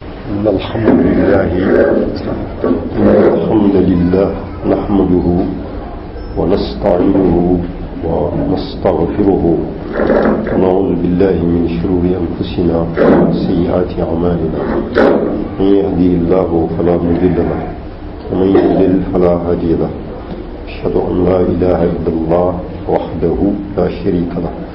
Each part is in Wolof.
إن الحمد لله إن الحمد لله نحمده ونستعينه ونستغفره ونعوذ بالله من شرور أنفسنا وسيئات أعمالنا من يهدي الله فلا مضل له ومن يضلل فلا هادي له أشهد أن لا إله إلا الله وحده لا شريك له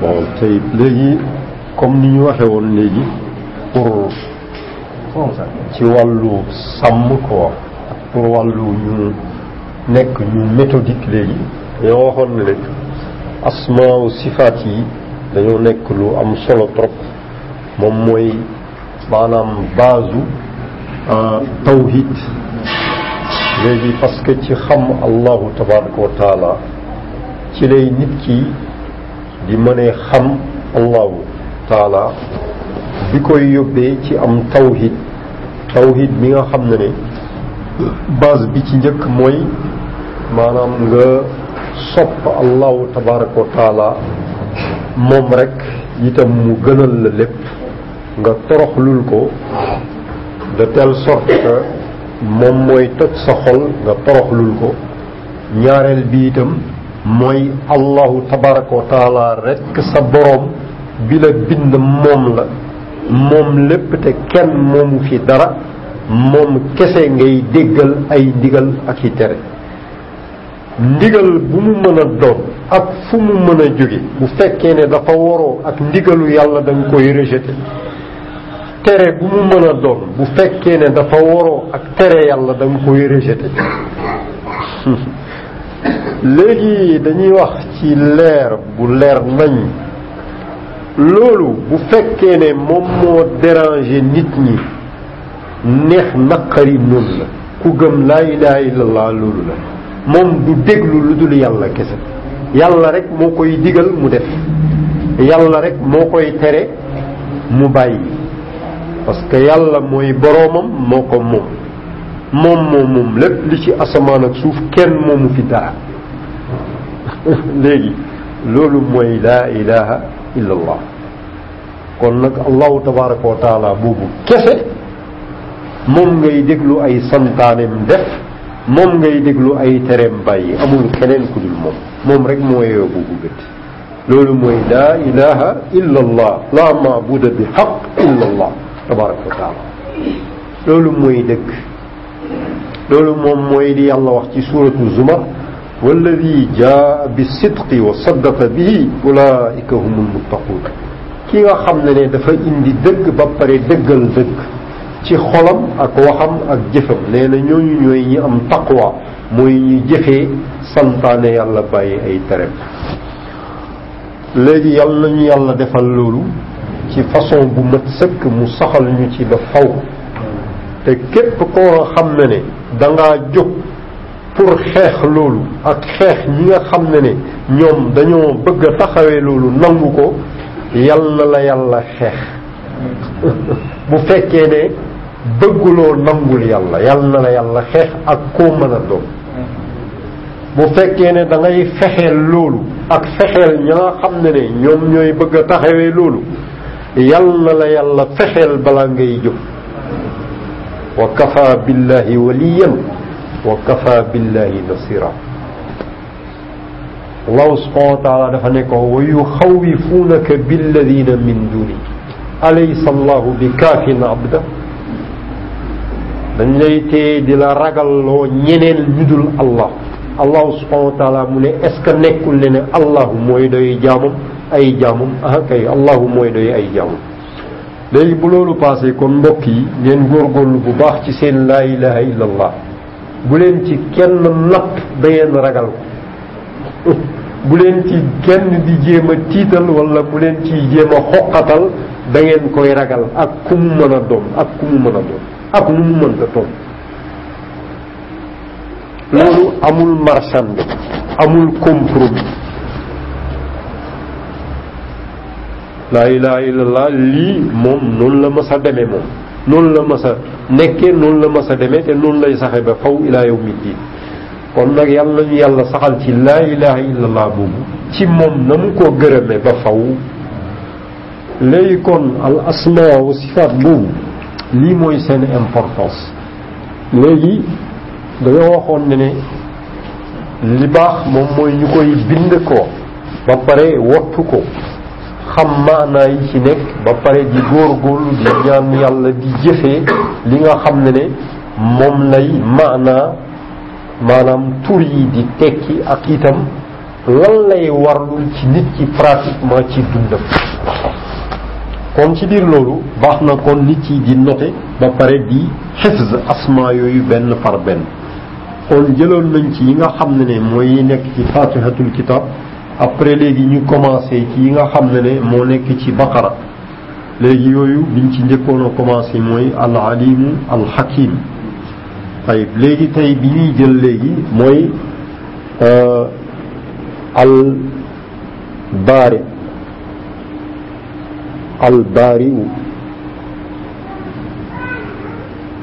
bon tey léegi comme ni ñu waxe woon léegi pour ci wàllu sàmm quoi ak pour wàllu ñu nekk ñu méthodique léegi dañoo waxoon ne léegi asmaaw sifaat yi dañoo nekk lu am solo trop moom mooy maanaam baasu tawhid léegi parce que ci xam allahu tabaraka wa taala ci lay nit ki di mënee xam allahu taala bi koy yóbbee ci am tawhid tawhid bi nga xam ne ne base bi ci njëkk mooy maanaam nga sopp allahu tabaraka wa taala moom rek itam mu gënal la lépp nga toroxlul ko de telle sorte que moom mooy toj sa xol nga toroxlul ko ñaareel bi itam mooy allahu tabaraka wa taala rekk sa boroom bi la bind moom la moom lépp te kenn moomu fi dara moom kese ngay déggal ay ndigal ak i tere ndigal bu mu mën a doon ak fu mu mën a jóge bu fekkee ne dafa waroo ak ndigalu yàlla da nga koy rejeté tere bu mu mën a doon bu fekkee ne dafa waroo ak tere yàlla da nga koy rejeté léegi dañuy wax ci leer bu leer nañ loolu bu fekkee ne moom moo déranger nit ñi neex naqari noonu la ku gëm laa ilaha illallah loolu la moom du déglu lu dul yàlla kese yàlla rek moo koy digal mu def yàlla rek moo koy tere mu bàyyi parce que yàlla mooy boroomam moo ko moom moom moom moom lépp li ci asamaan ak suuf kenn moomu fi dara léegi loolu mooy laa ilaha illallah kon nag allahu tabaraka wa taala boobu kese moom ngay déglu ay santaaneem def moom ngay déglu ay tereem bàyyi amul keneen ku dul moom moom rek moo yeeyoo boobu gët loolu mooy laa ilaha illa allah laa maabuda bi xaq illa allah tabaraka wa taala loolu mooy dëgg loolu moom mooy li yàlla wax ci suuratu zumar walladi jaa bi sidqi wa saddaqa bihi ulaika humul muttaquun ki nga xam ne ne dafa indi dëgg ba pare dëggal dëgg ci xolam ak waxam ak jëfam nee na ñooñu ñooy ñi am taqwa mooy ñi jëfee santaane yàlla bàyyi ay tereem léegi yàlla ñu yàlla defal loolu ci façon bu mat sëkk mu saxal ñu ci ba faw te képp koo xam ne ne dangaa jóg pour xeex loolu ak xeex ñi nga xam ne ne ñoom dañoo bëgg a taxawee loolu nangu ko yàlla la yàlla xeex bu fekkee ne bëgguloo nangul yàlla yàlla la yàlla xeex ak koo mën a doon bu fekkee ne da ngay fexeel loolu ak fexeel ña nga xam ne ne ñoom ñooy bëgg a taxawee loolu yal na la yàlla fexeel balaa ngay jóg wa kafa billahi waliyan wa kafa billahi nasira allahu subhanahu wa taala dafa ne ko wa yuxawifunaka billadina min duni alaysa allahu bi kaafin abda dañ lay téye di la ragalloo ñeneen ñu dul allah allahu subhanahu wa taala mu ne est ce que nekkul ne ne allahu mooy doy jaamam ay jaamam ah kay allahu mooy doy ay jaamam léegi bu loolu passé kon mbokk yi ngeen góorgóorlu bu baax ci seen laa ilaha illa allah bu leen ci kenn napp ba ngeen ragal ko bu leen ci kenn di jéem a tiital wala bu leen ci jéem a xoqatal da ngeen koy ragal ak ku mu mën a doon ak ku mu mën a doon ak nu mu mën a doon loolu amul marchand amul compromis laa ilaha illallah lii moom noonu la mas a demee moom noonu la mas a nekkee noonu la mas a demee te noonu lay saxe ba faw ilaa yawmi diin kon nag yàlla nañu yàlla saxal ci laa ilaha illallah boobu ci moom na mu ko gërëmee ba faw léegi kon al asma wa sifaat boobu lii mooy seen importance léegi dañoo waxoon ne ne li baax moom mooy ñu koy bind ko ba pare wottu ko xam maanaa yi ci nekk ba pare di góorgóorlu di ñaan yàlla di jëfee li nga xam ne ne moom lay maanaa maanaam tur yi di tekki ak itam lan lay warlul ci nit ki pratiquement ci dundam kon ci biir loolu baax na kon nit yi di noter ba pare di xifz asma yooyu benn par benn kon jëloon nañ ci yi nga xam ne ne mooy yi nekk ci fatihatul kitab après léegi ñu commencé ci yi nga xam ne ne moo nekk ci baqara léegi yooyu biñ ci njëkkoon a commencé mooy al alimu al hakim tayib léegi tey bi ñuy jël léegi mooy al baari al baariu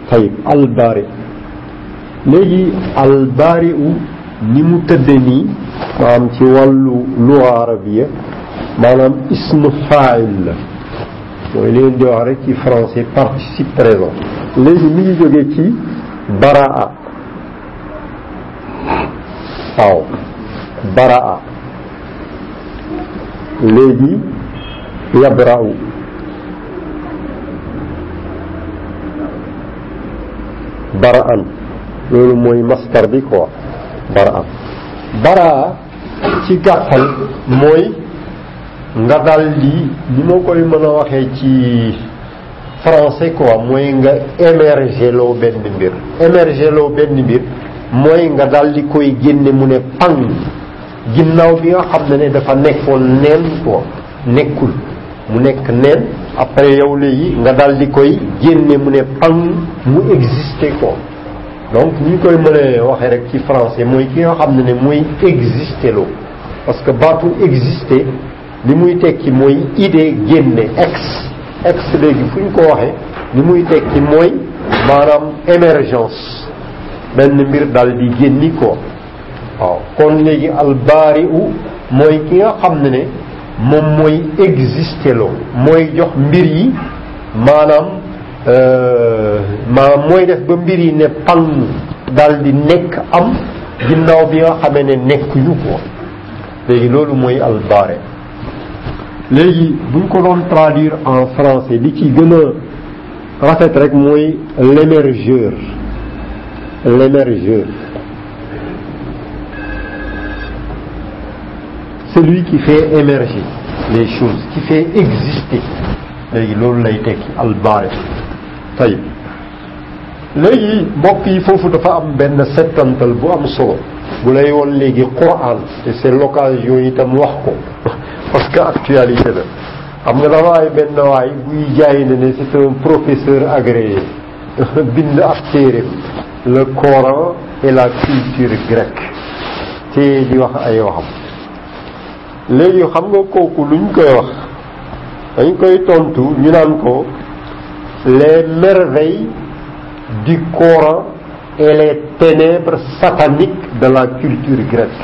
tayib al baari léegi al baari'u ni mu tëdde nii maanaam ci wàllu luga arabiya maanaam ismu faa'il la mooy li ngeen di wax rek ci français participe présent léegi mi ngi jógee ci baraa waaw baraa léegi yabra'u baraan loolu mooy mastar bi quoi baraan baraa ci gàttal mooy nga dal di li ma koy mën a waxee ci français quoi mooy nga émerger loo benn mbir émerger loo benn mbir mooy nga dal di koy génne mu ne pang ginnaaw bi nga xam ne ne dafa nekkoon neen ko nekkul mu nekk neen après yow léegi nga daal di koy génne mu ne pang mu existé ko donc ñu koy mën a waxee rek ci français mooy ki nga xam ne ne mooy existé loo parce que baatu existé li muy tekki mooy idée génne ex ex léegi fu ñu ko waxee li muy tekki mooy maanaam émergence benn mbir daal di génni ko waaw kon léegi albaari u mooy ki nga xam ne ne moom mooy exister loo mooy jox mbir yi maanaam euh, maanaam mooy def ba mbir yi ne pang daal di nekk am ginnaaw bi nga xamee ne nekkuñu ko léegi loolu mooy albaare léegi buñ ko doon traduire en français li ci gën a rafet rek mooy l'émergeur l'émergeur celui qui fait émerger les choses qui fait exister léegi loolu lay tekki albaare tey léegi mbokk yi foofu dafa am benn settantal bu am solo bu lay woon léegi Coran te c'est l'occasion itam wax ko parce que actualité la xam nga dafa ay benn waay buy jaay na ne c'est un professeur agréé bind ab téere le Coran et la culture grecque te di wax ay waxam léegi xam nga kooku luñ koy wax dañ koy tontu ñu naan ko les merveilles du Coran et les ténèbres sataniques de la culture grecque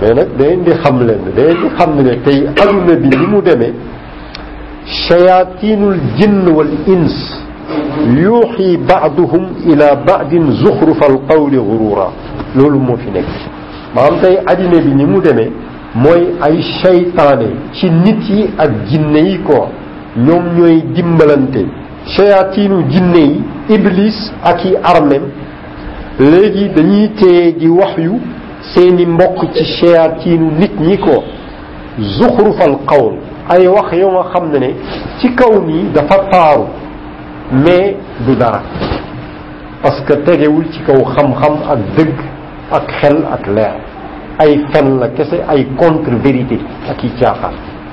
mais nag da ngeen di xam leen da ngeen di xam ne ne tey adduna bi ni mu demee shayatinul jinn wal ins yuuxi baaduhum ila baadin zuxrufa al qawli gurura loolu moo fi nekk maanaam tey addina bi ni mu demee mooy ay shaytaane ci nit yi ak jinne yi ko ñoom ñooy dimbalante shayatinu jinne yi iblis ak i armem léegi dañuy téye di wax yu seeni mbokk ci shayaatiinu nit ñi ko zuxrufal qawl ay wax yoo nga xam ne ne ci kaw nii dafa taaru mais du dara parce que tegewul ci kaw xam-xam ak dëgg ak xel ak leer ay fen la kese ay contre vérité ak i caaxaan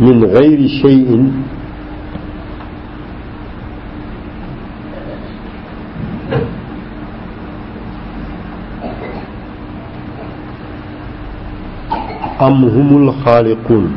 من غير شيء أم هم الخالقون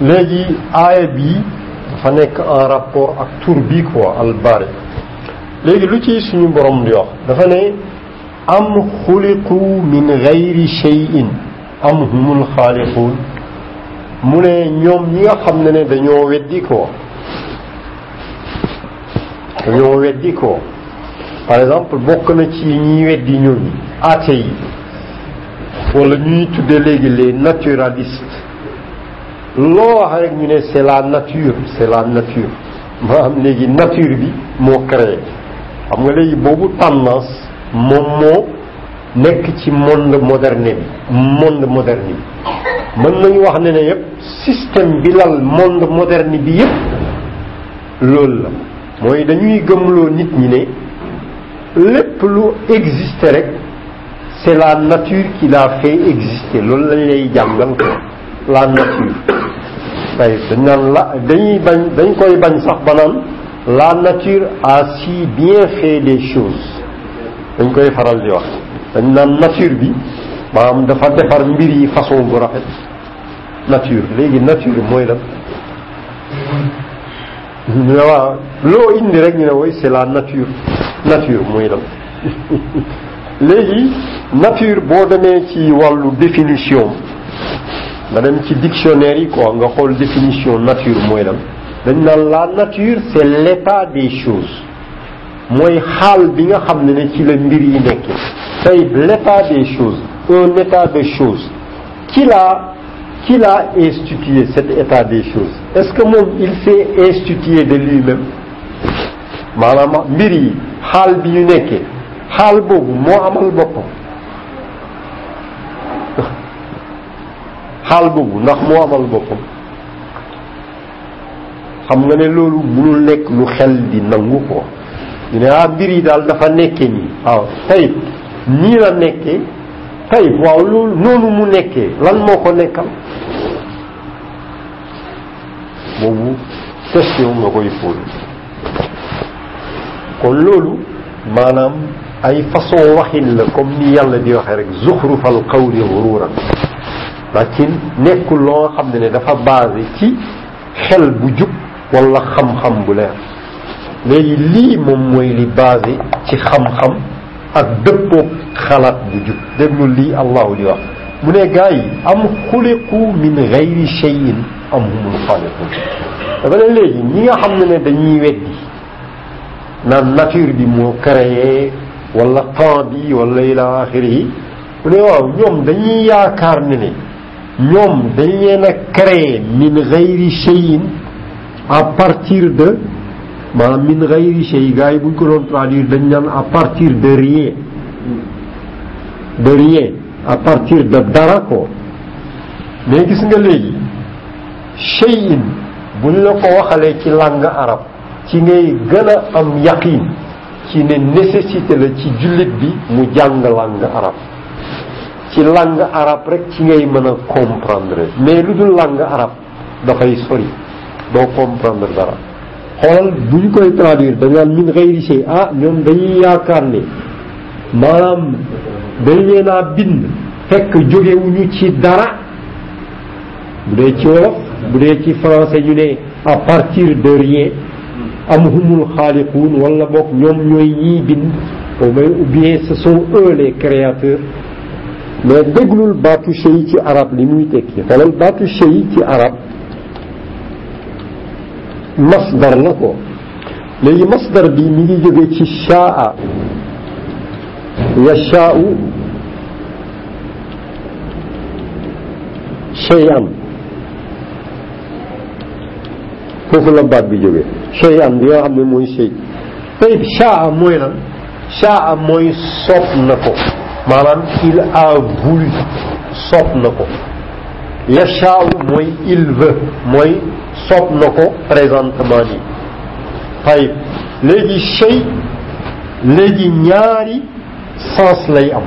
léegi aaya bi dafa nekk en rapport ak tur bi quoi al bari léegi lu ci suñu borom di wax dafa ne am xuliqu min gayri cheyin am humul xaaliquun mu ne ñoom ñi nga xam ne ne dañoo weddi ko ñoo weddi ko par exemple bokk na ci ñi weddi ñooñu athée yi wala ñuy tuddee léegi les naturalistes loo wax rek ñu ne c'est la nature c'est la nature maanaam léegi nature bi moo créé xam nga léegi boobu tendance moom moo nekk ci monde moderne bi monde moderne bi mën nañu wax ne ne yëpp système bi lal monde moderne bi yëpp loolu la mooy dañuy gëmloo nit ñi ne lépp lu exister rek c'est la nature qui l'a fait exister loolu lañ lay jàngal ko la nature tey dañ naan la dañuy bañ dañ koy bañ sax ba naan la nature a si bien fait les choses dañ koy faral di wax dañ naan nature bi maanaam dafa defar mbir yi façon bu rafet nature léegi nature mooy lan ñu ne waaw loo indi rek ñu ne woy c'est la nature nature mooy lan léegi nature boo demee ci wàllu définition nga dem ci dictionnaire yi quoi nga xool définition nature mooy lan dañ naan la nature c'est l'état des choses mooy xaal bi nga xam ne ne ci la mbir yi nekkee tey l'état des choses un état de choses ci la Qui l'a institué cet état des choses est-ce que moom il s'est institué de lui-même maanaam mbir yi xaal bi ñu nekkee xaal boobu moo amal boppam xaal boobu ndax moo amal boppam xam nga ne loolu mënul nekk lu xel di nangu ko ñu ne ah mbir yi daal dafa nekke nii waaw tayib nii la nekkee tayib waaw loolu noonu mu nekkee lan moo ko nekkal boobu question nga koy fóol kon loolu maanaam ay façon waxin la comme ni yàlla di waxee rek zuxrufal qawli xuruuran ndax ci nekkul loo xam ne ne dafa basé ci xel bu jub wala xam-xam bu leer léegi lii moom mooy li basé ci xam-xam ak dëppoog xalaat bu jub déglu lii allahu di wax mu ne gars yi am xuliqu min gayri cheyin am humul xaaliqun dafa ne léegi ñi nga xam ne ne dañuy weddi naan nature bi moo créé wala temps bi wala ila axiri yi mu ne waaw ñoom dañuy yaakaar ne ne ñoom dañ leen a créer min gayri cheyin à partir de maanaam min gayri chey gars yi buñ ko doon traduire dañ naan à partir de rien de rien à partir de dara ko mais gis nga léegi cheyin buñ la ko waxalee ci langue arabe ci ngay gën a am yaqin ci ne nécessité la ci jullit bi mu jàng langue arabe ci langue arabe rek ci ngay mën a comprendre mais lu dul langue arabe dafay sori doo comprendre dara xoolal bu ñu koy traduire da ngaan min xëyri shay ah ñoom dañuy yaakaar ne maanaam dañ leen a bind fekk jógewuñu ci dara bu dee ci wolof bu dee ci français ñu ne à partir de rien am humul xaaliquun wala boog ñoom ñooy ñiy bind au moins ou bien ce sont eux les créateurs mais déglul baatu shay ci arab li muy tekki xoolal baatu shay ci arab masdar la ko léegi masdar bi mi ngi jóge ci shaa yashaa'u sey am foofu la baat bi jógee sey am bi nga xam ne mooy sey tayib shaa mooy lan shaa mooy sopp na ko maanaam il a voulu sopp na ko yashaaw mooy il veut mooy sopp na ko présentement nii tayib léegi shay léegi ñaari sens lay am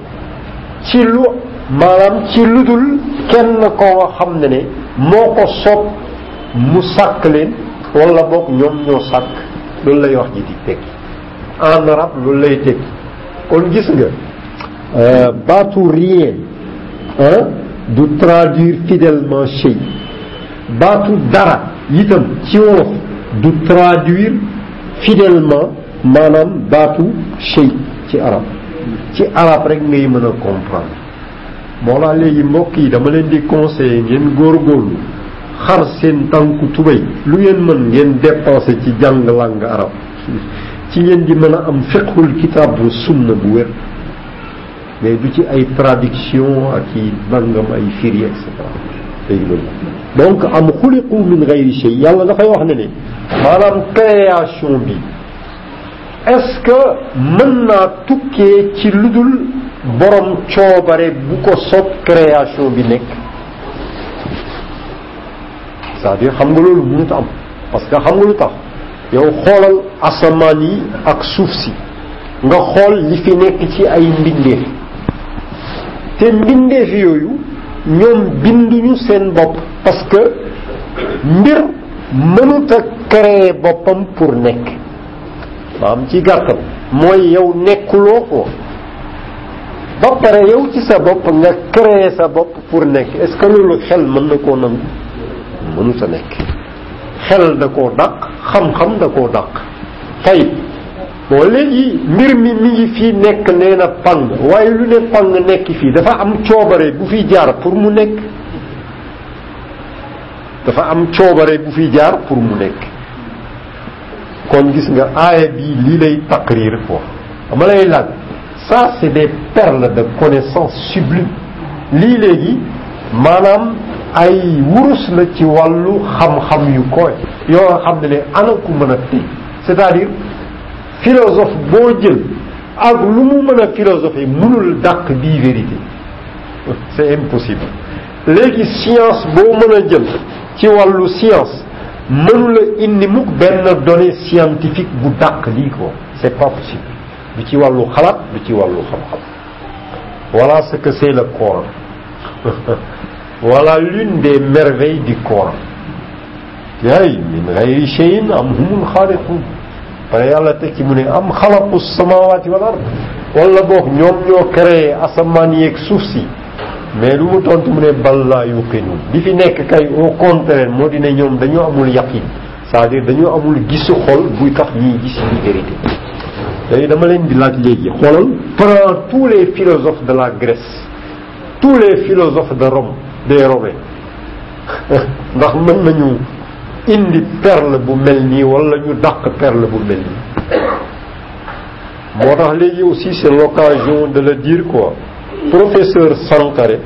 ci lu maanaam ci lu dul kenn koo xam ne ne moo ko soob mu sàkk leen wala boog ñoom ñoo sàkk loolu lay wax ji di tekki en arabe loolu lay tekki kon gis nga euh, baatu rien hein, du traduire fidèlement shay baatu dara itam ci wolof du traduire fidèlement maanaam baatu shay ci arab ci arab rek ngay mën a comprendre moo laa léegi mbokk yi dama leen di conseiller ngeen góorgóorlu xar seen tànku tubéy lu ngeen mën ngeen dépenser ci jàng làng arab ci ngeen di mën a am fiqhul kitaab bu sunna bu wér mais du ci ay traduction ak i nangam ay firi et cetera day loolu donc am xuliqu min gayri shay yàlla dafay wax ne ne maanaam création bi est-ce que mën naa tukkee ci lu dul borom coobare bu ko sob création bi nekk c'est-à-dire xam nga loolu mënut am parce que xam nga lu tax yow xoolal asamaan yi ak suuf si nga xool li fi nekk ci ay mbindeef te mbindeef yooyu ñoom binduñu seen bopp parce que mbir mënut a créer boppam pour nekk maam ci gàttal mooy yow nekkuloo ko ba pare yow ci sa bopp nga créer sa bopp pour nekk est-ce que loolu xel mën na koo nangu mënut a nekk xel da koo dàq xam-xam da koo dàq tey bon léegi mbir mi mi ngi fii nekk nee na pang waaye lu ne pang nekk fii dafa am coobare bu fi jaar pour mu nekk dafa am coobare bu fi jaar pour mu nekk kon gis nga aaya bi lii lay taqrir foofu dama lay laaj ça c'est des perles de connaissances sublimes lii léegi maanaam ay wurus la ci wàllu xam-xam yu koy yoo xam ne ne ana ku mën a tey c'est-à-dire philosophe boo jël ak lu mu mën a philosophie mënul dàq bii vérité c'est impossible léegi science boo mën a jël ci wàllu science mënula indi mukk benn donnée scientifique bu dàq lii ko c'est pas possible du ci wàllu xalaat du ci wàllu xam-xam voilà ce que c'est le Coran voilà l'une des merveilles du Coran yaay min gayri cheyin am humul xaaliqun pare yàlla teg ci mu ne am xalaqu samawaati wal ard wala boog ñoom ñoo créé asamaan yeeg suuf si mais lu mu tontu mu ne bal laa yuqinun li fi nekk kay au contraire moo di ne ñoom dañoo amul yaqin c'est-à-dire dañoo amul gisu xol buy tax ñuy gis une vérité léegi dama leen di laaj léegi xoolal prends tous les philosophes de la Grèce tous les philosophes de Rome des Romains ndax mën nañu indi perle bu mel nii wala ñu dàq perle bu mel nii moo tax léegi aussi c'est l'occasion de le dire quoi professeur Sankharé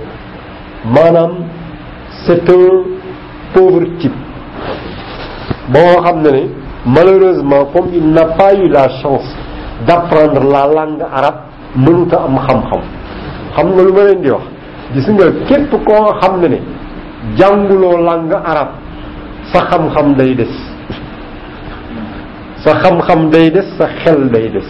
maanaam c'est un pauvre type boo xam ne ne malheureusement comme il n'a pas eu la chance d'apprendre la langue arabe mënut a am xam-xam xam nga lu ma leen di wax gis nga képp koo xam ne ne jànguloo langue arabe sa xam-xam day des sa xam-xam day des sa xel day des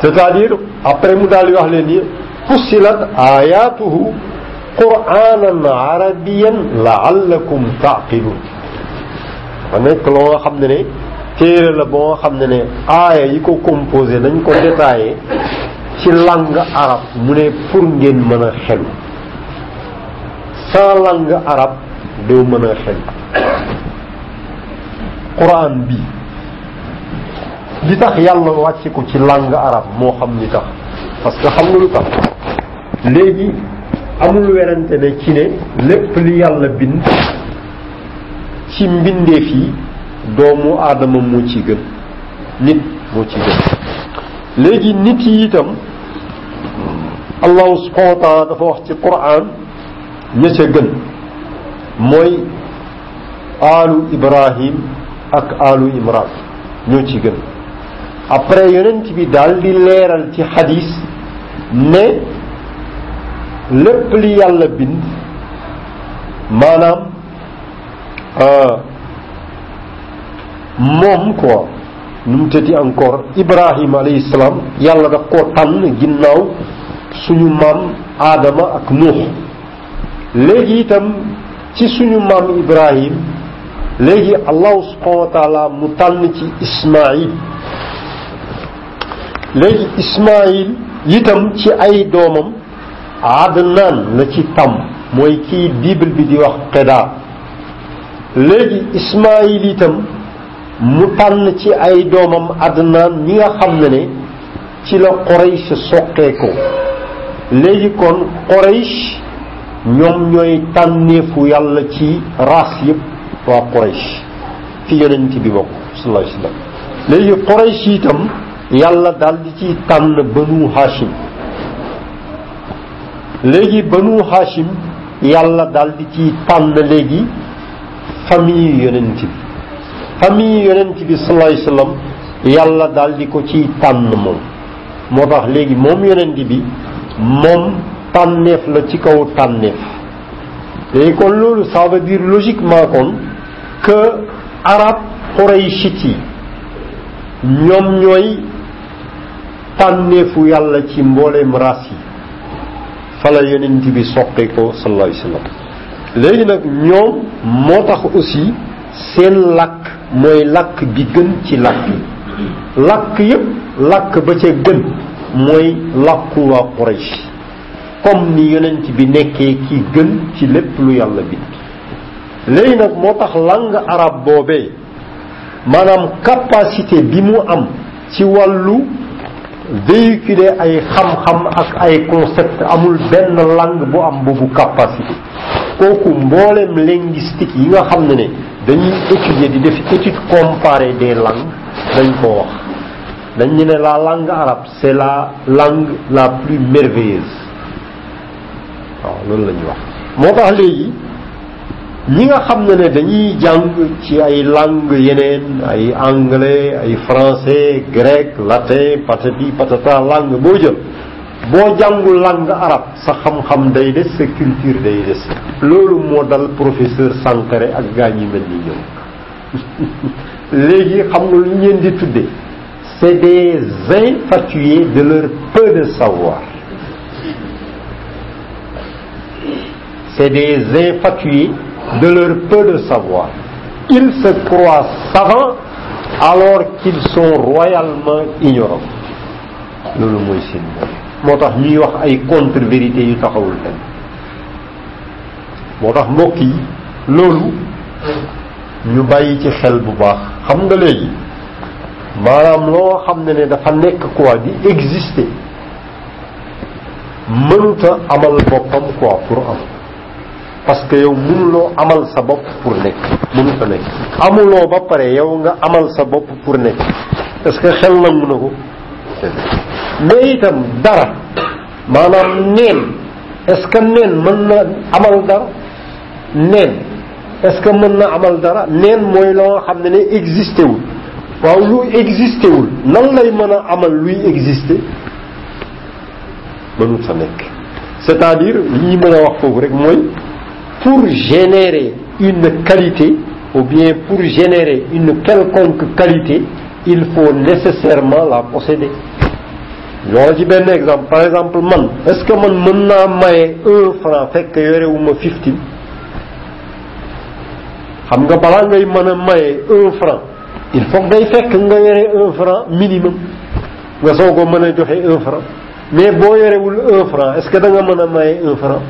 c'est-à-dire après mu daal di wax leen ni fussilat ayatuhu quranan arabiyan laallakum taqilun ma nekk loo nga xam ne ne téere la boo nga xam ne ne aaya yi ko composé dañ ko détaillé ci langue arabe mu ne pour ngeen mën a xelu sans langue arabe doo mën a xelu quran bi li tax yàlla wàcce ko ci langue arabe moo xam li tax parce que xam nga lu tax léegi amul werante ne ci ne lépp li yàlla bind ci mbindeef yi doomu aadama moo ci gën nit moo ci gën léegi nit yi itam allahu subhanahu wa taala dafa wax ci quran ña ca gën mooy alu ibrahim ak alu imran ñoo ci gën après yonent bi daal di leeral ci xadis ne lépp li yàlla bind maanaam moom quoi nu mu tëddi encore ibrahim alayhi salaam yàlla daf koo tànn ginnaaw suñu maam aadama ak nuux léegi itam ci suñu maam Ibrahim léegi allahu subhanahu wa taala mu tànn ci Ismaïl léegi Ismaïl itam ci ay doomam Adnan la ci tàmm mooy kii bible bi di wax Qeda léegi Ismaïl itam mu tànn ci ay doomam Adnaan mi nga xam ne ne ci la Quraysh soqee ko léegi kon Quraysh ñoom ñooy tànneefu yàlla ci raas yépp waa Quraysh ci yonent bi bokk sallallahu alayhi wa sallam léegi Quraysh itam yàlla daal di ci tànn banu Hashim léegi banu Hashim yàlla daal di ci tànn léegi famille yonent bi famille yonent bi sallallahu alayhi wasallam yàlla daal di ko ciy tànn moom moo tax léegi moom yonent bi moom tànneef la ci kaw tànneef léegi kon loolu ça veut dire logiquement kon que arab qurayshit yi ñoom ñooy tànneefu yàlla ci mbooleem raas yi fa la yonent bi soqee ko sallallahu alayhi wasallam léegi nag ñoom moo tax aussi seen làkk mooy làkk bi gën ci làkk yi làkk yépp làkk ba ca gën mooy làkku waa Quraysh comme ni yonent bi nekkee ki gën ci lépp lu yàlla bind léegi nag moo tax langue arabe boobee maanaam capacité bi mu am ci wàllu véhiculer ay xam-xam ak ay concept amul benn langue bu am boobu capacité kooku mboolem linguistique yi nga xam ne ne dañuy étudier di def étude comparée des langues dañ ko wax dañ ñu ne la langue arabe c'est la langue la plus merveilleuse waaw loolu la ñuy wax moo tax léegi ñi nga xam ne ne dañuy jàng ci ay langue yeneen ay anglais ay français grec latin patati patata langue boo jël boo jàngul langue arabe sa xam-xam day des sa culture day des loolu moo dal professeur Sankharé ak gaa ñi mel ni ñoom léegi xam nga lu ngeen di tudde c'est des infatués de leur peu de savoir c'est des infatués de leur peu de savoir ils se croient savants alors qu'ils sont royalement ignorants loolu mooy seen moo tax ñuy wax ay contre-vérité yu taxawul fenn moo tax mbokk yi loolu ñu bàyyi ci xel bu baax xam nga léegi maanaam loo xam ne ne dafa nekk quoi di exister mënuta amal boppam quoi pour am parce que yow mënuloo amal sa bopp pour nekk mënuta nekk amuloo ba pare yow nga amal sa bopp pour nekk est-ce que xel nangu na ko mais itam dara maanaam neen est-ce que neen mën na amal dara neen est-ce que mën na amal dara neen mooy loo nga xam ne ne existé wul waaw lu existé wul nan lay mën a amal luy existé mënut sa nekk c'est-à-dire li ñuy mën a wax foofu rek mooy pour générer une qualité ou bien pour générer une quelconque qualité il faut nécessairement la posséder ñoo la ci benn exemple par exemple man est-ce que man mën naa maye un franc fekk yorewuma fifty xam nga balaa ngay mën a maye un franc il faut day fekk nga yore un franc minimum nga soog a mën a joxe un franc mais boo yorewul un franc est-ce que da nga mën a maye un franc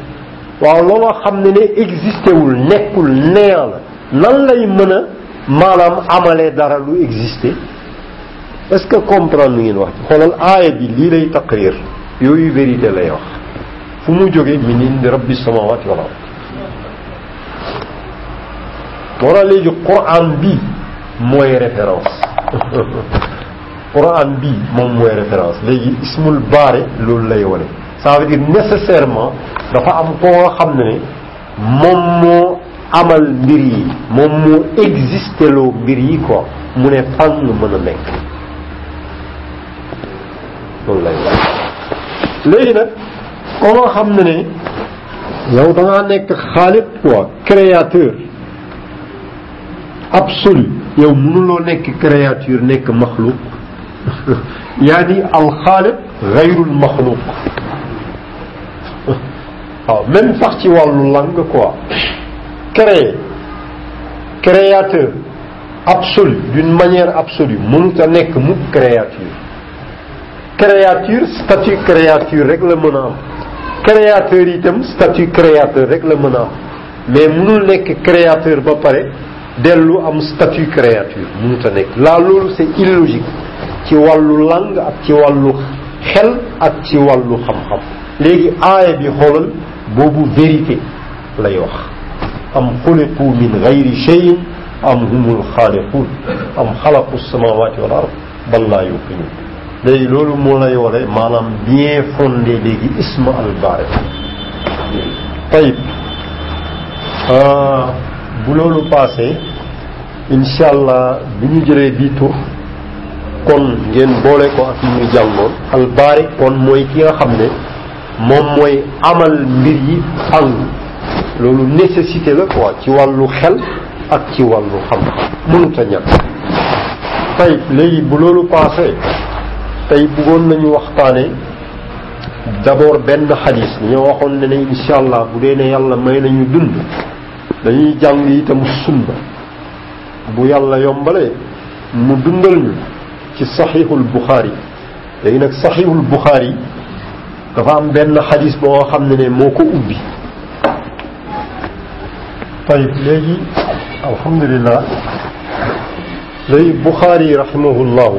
waaw looloo xam ne ne existé wul nekkul néant la nan lay mën a maanaam amalee dara lu existé est-ce que comprendre ngeen wax ci xoolal aaya bi lii lay taqrir yooyu vérité lay wax fu mu jógee min indi rabbi samawati wal ard moo tax léegi quran bi mooy référence quran bi moom mooy référence léegi ismul baare loolu lay wane ça veut dire nécessairement dafa am koo xam ne ne moom moo amal mbir yi moom moo existé loo mbir yi ko mu ne fan lu mën a nekk loolu lay wax léegi nag koo xam ne ne yow da ngaa nekk xaalit quoi créateur absolu yow mënuloo nekk créature nekk maxluq yaa ni alxaaliq gayrul maxluq waaw même sax ci wàllu langue quoi créer créateur absolu d'une manière absolue mënut a nekk mu créature créature statut créature rek la mën a am créateur itam statut créateur rek la mën a am mais mënul nekk créateur ba pare dellu am statut créature mënut a nekk laa loolu c'est illogique ci wàllu langue ak ci wàllu xel ak ci wàllu xam-xam léegi aaya bi xoolal boobu vérité lay wax am xuliqu min gayri cheyin am humul xaaliquun am xalaqu samawaati wal ard bal laa yuqinuun léegi loolu moo lay wone maanaam bien fondé léegi isma al baari tayib bu loolu passé incha allah bu ñu jëlee bii tur kon ngeen boole ko ak yi ñu jàngoon albaari kon mooy ki nga xam ne moom mooy amal mbir yi fang loolu nécessité la quoi ci wàllu xel ak ci wàllu xam-xam mënut a ñàkk tey léegi bu loolu passé tey bëggoon nañu waxtaane d'abord benn xadis ñoo waxoon ne ne incha allah bu dee ne yàlla may nañu dund dañuy jàng itam sunna bu yàlla yombalee mu dundal ñu ci saxiixul buxaari léegi nag saxiixul buxaari dafa am benn xadis boo xam ne ne moo ko ubbi tayib léegi alhamdulilah léegi buxaari rahimahullahu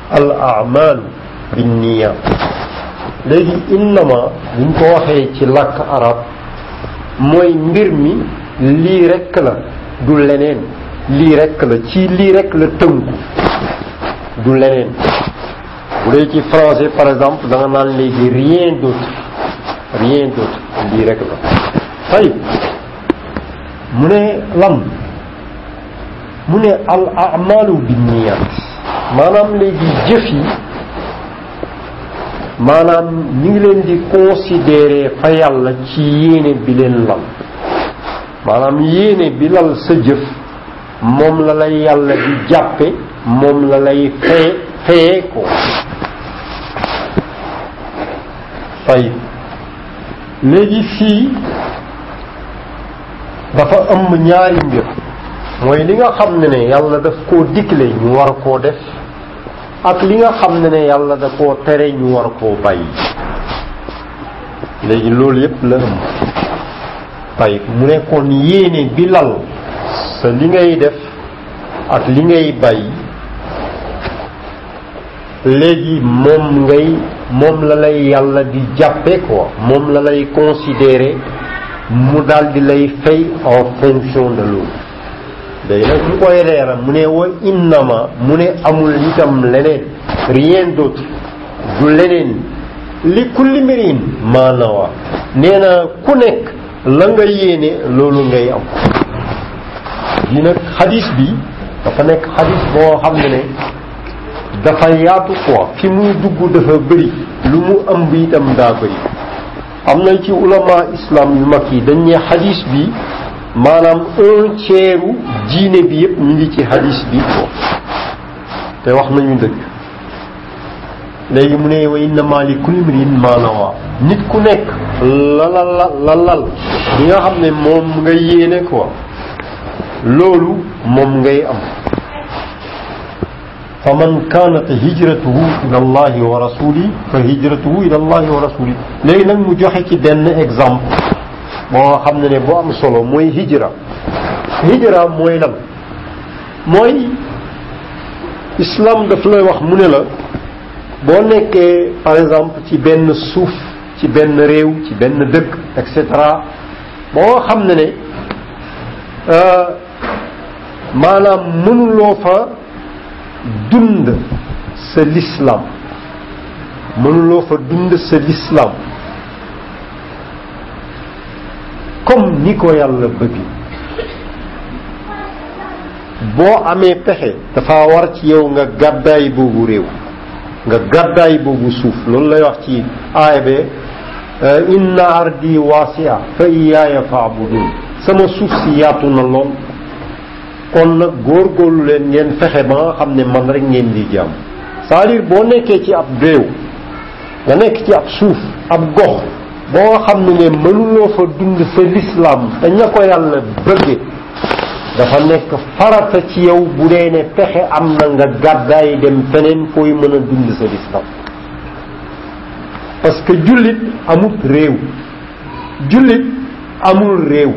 al amalu binniya léegi innama buñ ko waxee ci làkk arab mooy mbir mi lii rekk la du leneen lii rekk la ci lii rekk la tënku du leneen bu dee ci français par exemple da nga naan léegi rien d'autre rien d'autre lii rekk la tayib mu ne lan mu ne al amalu bi niyat maanaam léegi jëf yi maanaam ñu ngi leen di considérer fa yàlla ci yéene bi leen lal maanaam yéene bi lal sa jëf moom la lay yàlla di jàppe moom la lay fee fee ko tayib léegi fii dafa ëmb ñaari mbir mooy li nga xam ne ne yàlla daf koo digle ñu war koo def ak li nga xam ne ne yàlla da koo tere ñu war koo bàyyi léegi loolu yépp la ëmb tayib mu ne kon yéene bi lal sa li ngay def ak li ngay bàyyi léegi moom ngay moom la lay yàlla di jàppee quoi moom la lay considérer mu daal di lay fay en fonction de loolu day nag mu koy leeral mu ne wa innama mu ne amul itam leneen rien d'autre du leneen li kulli mbirin maanawa nee na ku nekk la nga yéene loolu ngay am di nag xadis bi dafa nekk xadis boo xam ne ne dafa yaatu quoi fi muy dugg dafa bëri lu mu ëmb itam daa bëri am na ci ulama islam yu mag yi dañ ne xadis bi maanaam un tiers diine bi yëpp ñu ngi ci xadis bi quoi te wax nañu dëgg léegi mu ne wa innama li kulli mriin ma nawa nit ku nekk lalal lalal li nga xam ne moom nga yéene quoi loolu moom ngay am fa man kaanat hijratuhu ila allahi wa rasuli fa hijratuhu ila allahi wa rasuli léegi nag mu joxe ci benn exemple moo xam ne ne bu am solo mooy hijra hijra mooy lan mooy islam daf lay wax mu ne la boo nekkee par exemple ci benn suuf ci benn réew ci benn dëkk et cetera boo xam ne ne maanaam mënuloo fa dund sa lislaam mënuloo fa dund sa lislaam comme ni ko yàlla bëgg boo amee pexe dafa war ci yow nga gàddaay boobu réew nga gàddaay boobu suuf loolu lay wax ci aaya be inna ardi wasia fa iyaaya faabudun sama suuf si yaatu na lool kon nag góorgóorlu leen ngeen fexe ba nga xam ne man rek ngeen di jàmm c'est-à-dire boo nekkee ci ab réew nga nekk ci ab suuf ab gox boo nga xam ne ne mënuloo fa dund sa lislaam te ña ko yàlla bëgge dafa nekk farata ci yow bu dee ne pexe am na nga gàddaay dem feneen fooy mën a dund sa lislaam parce que jullit amul réew jullit amul réew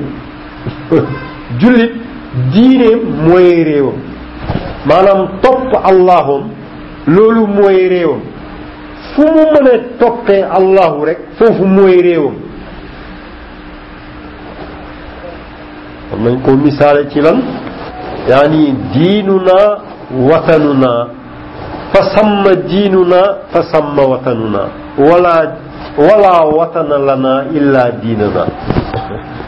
jullit diineem mooy réewam maanaam topp allahum loolu mooy réewam fu mu mën a toppee allahu rek foofu mooy réewam am nañ ko misaale ci lan yaani diinuna watanuna fa samma diinuna fa samma watanuna wala wala watana lana illa diinana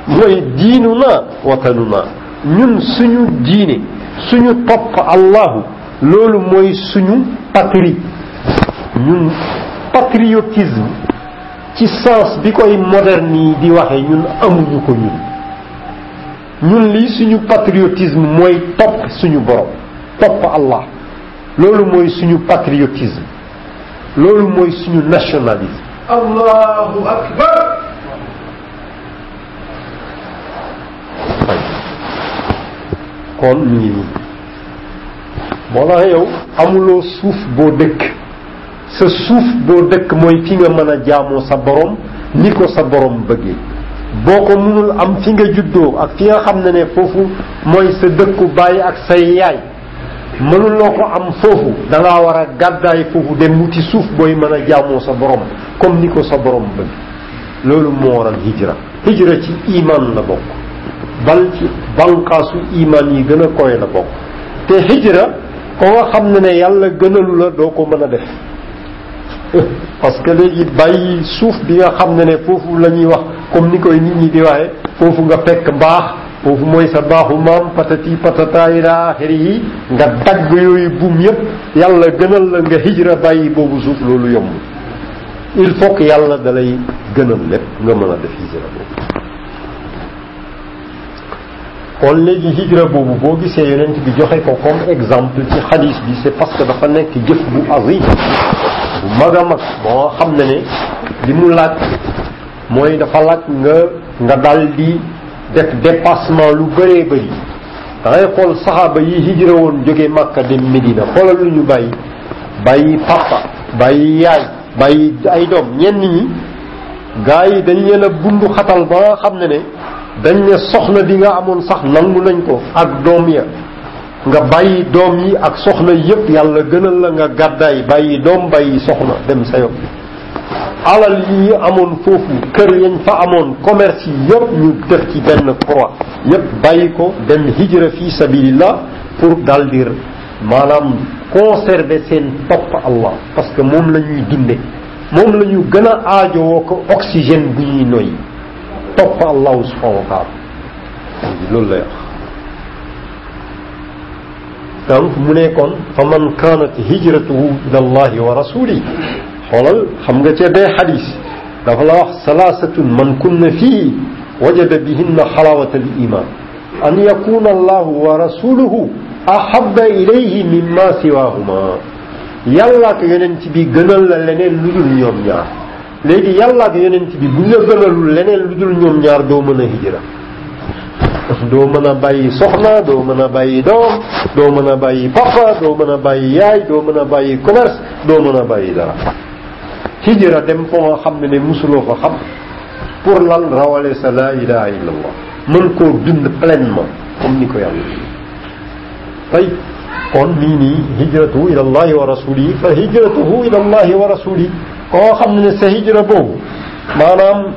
mooy diinuna watanuna ñun suñu diine suñu topp allahu loolu mooy suñu patrie ñun patriotisme ci sens bi koy moderne yi di waxe ñun amuñu ko ñun ñun lii suñu patriotisme mooy topp suñu borom topp Allah loolu mooy suñu patriotisme loolu mooy suñu nationalisme allahu akbar kon ñu ngi nii moo tax yow amuloo suuf boo dëkk sa suuf boo dëkk mooy fi nga mën a jaamoo sa borom ni ko sa borom bëggee boo ko mënul am fi nga juddoo ak fi nga xam ne ne foofu mooy sa dëkku baay ak sa yaay mënuloo ko am foofu da ngaa war a gàddaay foofu dem wuti suuf booy mën a jaamoo sa borom comme ni ko sa borom bëgg loolu moo waral hijra hijra ci iman la bokk bal ci bànqaasu iman yi gën a koy la bokk te hijra ko nga xam ne ne yàlla gënalu la doo ko mën a def parce que léegi bàyyi suuf bi nga xam ne ne foofu la ñuy wax comme ni koy nit ñi di waxee foofu nga fekk mbaax foofu mooy sa baaxu maam patati patata ila axiri yi nga dagg yooyu buum yépp yàlla gënal la nga hijra bàyyi boobu suuf loolu yomb il faut que yàlla dalay gënal lépp nga mën a def hijra boobu kon léegi hijra boobu boo gisee yonent bi joxe ko comme exemple ci xadis bi c'est parce que dafa nekk jëf bu azim bu mag a mag boo xam ne ne li mu laaj mooy dafa laaj nga nga dal di def dépassement lu bëree bëri da ngay xool saxaaba yi hijra woon jóge Makka dem Medina xoolal lu ñu bàyyi bàyyi papa bàyyi yaay bàyyi ay doom ñenn ñi gaa yi dañ leen a bundu xatal ba nga xam ne ne dañ ne soxna bi nga amoon sax nangu nañ ko ak doom ya nga bàyyi doom yi ak soxna yépp yàlla gënal la nga gàddaay bàyyi doom bàyyi soxna dem sa yoon alal yi ñu amoon foofu kër yañ fa amoon commerce yi yépp ñu def ci benn croix yépp bàyyi ko dem hijra fi sabilillah pour daldir maanaam conserver seen topp Allah parce que moom la ñuy dunde moom la ñu gën a aajowoo ko oxygène bu ñuy noyyi topp Allah subhanahu wa taala loolu lay wax donc mu ne kon fa man kaanat hijratuhu ila allahi wa rasuli xoolal xam nga cee bee xadis dafa la wax salaasatun man kunna fii wajada bihinna xalaawata al iman an yakuna allahu wa rasuluhu ahabba ilayhi mimma siwahuma yàlla ak yonent bi gënal la leneen lu dul ñoom ñaar léegi yàlla ak yonent bi bu ñu gënalul leneen lu dul ñoom ñaar doo mën a hijra doo mën a bàyyi soxna doo mën a bàyyi doom doo mën a bàyyi papa doo mën a bàyyi yaay doo mën a bàyyi commerce doo mën a bàyyi dara hijra dem foo xam ne ne musuloo fa xam pour lan rawale sa laa ilaha illallah mën koo dund pleinement comme ni ko yàlla tay kon nii nii hijratuhu ila allahi wa rasulihi fa hijratuhu ila allahi wa rasulihi koo xam ne sa hijra boobu maanaam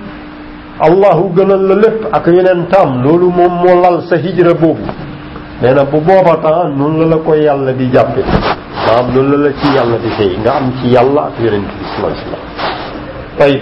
allahu gënal la lépp ak yeneen taam loolu moom moo lal sa hijra boobu nee na bu booba temps noonu la la ko yàlla di jàppe maanaam loolu la la ci yàlla di fay nga am ci yàlla ak yonent bi sallallahu alayhi wa sallam tayib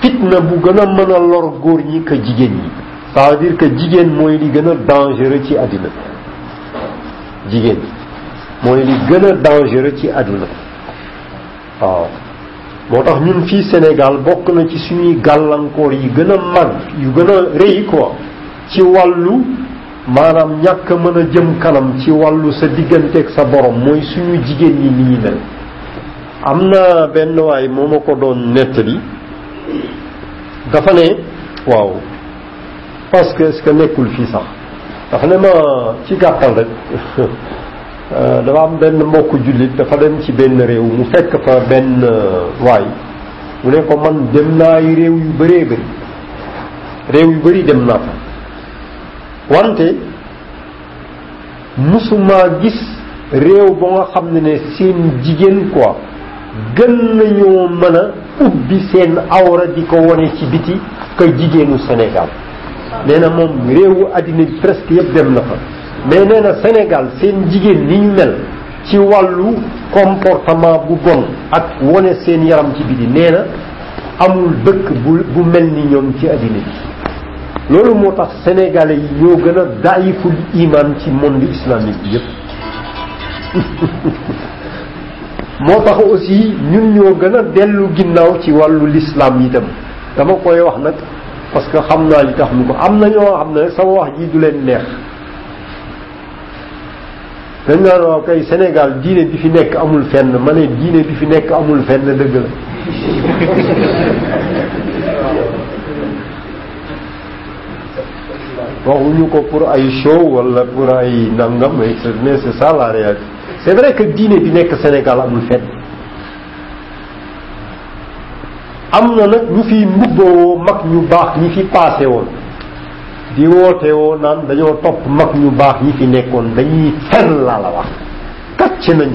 fitna bu gën a mën a lor góor ñi que jigéen ñi ça veut dire que jigéen mooy li gën a dangereux ci àddina jigéen mooy li gën a dangereux ci àdduna waaw moo tax ñun fii Sénégal bokk na ci suñuy gàllankoor yi gën a mag yu gën a rëy quoi ci wàllu maanaam ñàkk a mën a jëm kanam ci wàllu sa digganteeg sa borom mooy suñu jigéen ñi ni ñuy mel am na benn waay moo ma ko doon nettali dafa ne waaw parce que est-ce que nekkul fii sax dafa ne ma ci gàttal rek dafa am benn mbokk jullit dafa dem ci benn réew mu fekk fa benn waay mu ne ko man dem naa ay réew yu bëree bëri réew yu bëri dem naa fa wante musuma gis réew ba nga xam ne ne seen jigéen quoi gën nañoo mën a ubbi seen awra di ko wone ci biti que jigéenu Sénégal nee na moom réewu àddina bi presque yëpp dem na fa mais nee na Sénégal seen jigéen ni ñu mel ci wàllu comportement bu bon ak wone seen yaram ci biti nee na amul dëkk bu bu mel ni ñoom ci àddina bi loolu moo tax sénégalais yi ñoo gën a daayiful iman ci monde islamique bi yépp moo tax aussi ñun ñoo gën a dellu ginnaaw ci wàllu l'islam itam dama koy wax nag parce que xam naa li tax mu ko am na ñoo xam ne sama wax ji du leen neex dañ naan waaw kay Sénégal diine bi fi nekk amul fenn ma ne diine bi fi nekk amul fenn dëgg la waxuñu ko pour ay show wala pour ay nangam mais c'est ça la réalité c'est vrai que diine bi nekk Sénégal amul fenn am na nag ñu fi mbubboo mag ñu baax ñi fi paase woon di woote woo naan dañoo topp mag ñu baax ñi fi nekkoon dañuy fen laa la wax kàcc nañ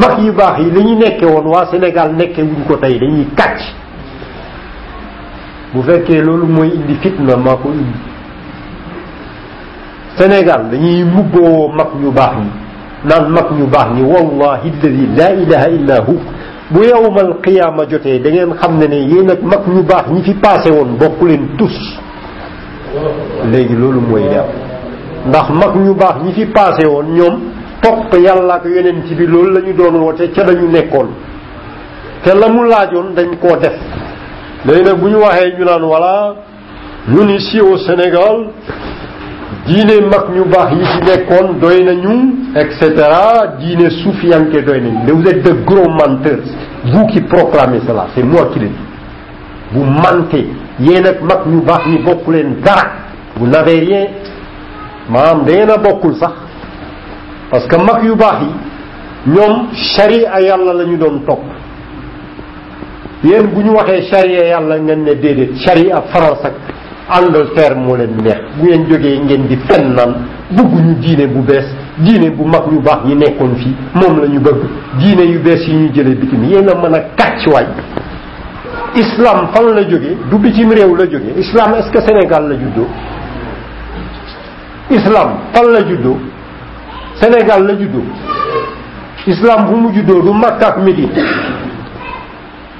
mag yu baax yi li ñu nekke woon waa Sénégal nekke wuñ ko tey dañuy kàcc bu fekkee loolu mooy indi fitna maa ko indi Sénégal dañuy mubboo mag ñu baax ñi naan mag ñu baax ñi wallahi alladi laa ilaha illa hu bu yowmal qiyaama jotee da ngeen xam ne ne yéen ak mag ñu baax ñi fi passé woon bokku leen tus léegi loolu mooy li am ndax mag ñu baax ñi fi passé woon ñoom topp yàlla ak yonent bi loolu la ñu doon woote ca dañu nekkoon te la mu laajoon dañ koo def léegi nag bu ñu waxee ñu naan wala ñun ici au Sénégal diine mag ñu baax yi ci nekkoon doy nañu et cetera diine suufiyanke doy nañu mais vous êtes de gros menteurs vous qui proclamez cela c'est moi qui le dis vous mentez yéen ak mag ñu baax ñi bokku leen dara vous n'avez rien maanaam da ngeen a bokkul sax parce que mag yu baax yi ñoom sharia yàlla la ñu doon topp yéen bu ñu waxee charia yàlla ngeen ne déedéet charia France ak Angleterre moo leen neex bu ngeen jógee ngeen di fen naan bëgguñu diine bu bees diine bu mag ñu baax ñi nekkoon fii moom la ñu bëgg diine yu bees yi ñu jëlee bitim yéen a mën a kàcc waay islam fan la jógee du bitim réew la jógee islam est-ce que Sénégal la juddoo islam fan la juddoo Sénégal la juddoo islam bu mu juddoo du Makka ak Médine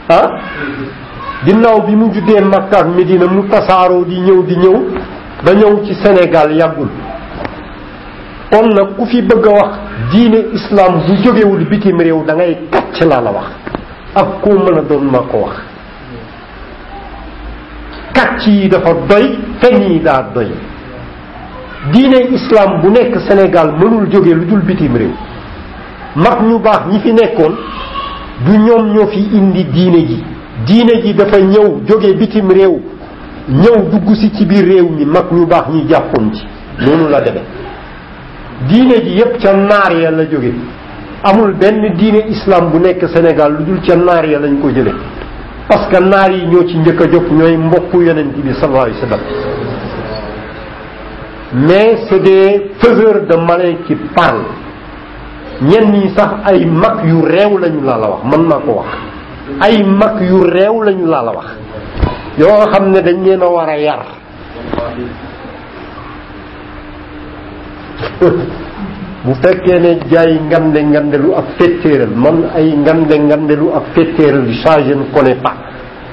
ah ginnaaw bi mu juddee Makka ak Médine mu tasaaroo di ñëw di ñëw ba ñëw ci Sénégal yàggul kon nag ku fi bëgg a wax diine islam bu jógewul bitim réew da ngay kàcc laa la wax ak koo mën a doon ma ko wax kàcc yi dafa doy fen yi daa doy diine islam bu nekk Sénégal mënul jóge lu dul bitim réew mag ñu baax ñi fi nekkoon du ñoom ñoo fi indi diine ji diine ji dafa ñëw jóge bitim réew ñëw dugg si ci biir réew mi mag ñu baax ñi jàppoon ci noonu la demee diine ji yépp ca naar ya la jóge amul benn diine islam bu nekk Sénégal lu dul ca naar ya lañ ko jële parce que naar yi ñoo ci njëkk a jóg ñooy mbokku yonent bi sallallahu alayhi wa sallam mais c'est des faiseurs de malin qui parlent ñenn ñi sax ay mag yu réew lañu laa la wax mën naa ko wax ay mag yu réew lañu laa la wax yoo xam ne dañ leen a war a yar bu fekkee ne jaay ngande ngande lu ak féttéeral man ay ngande ngande lu ak féttéeral ça je ne connais pas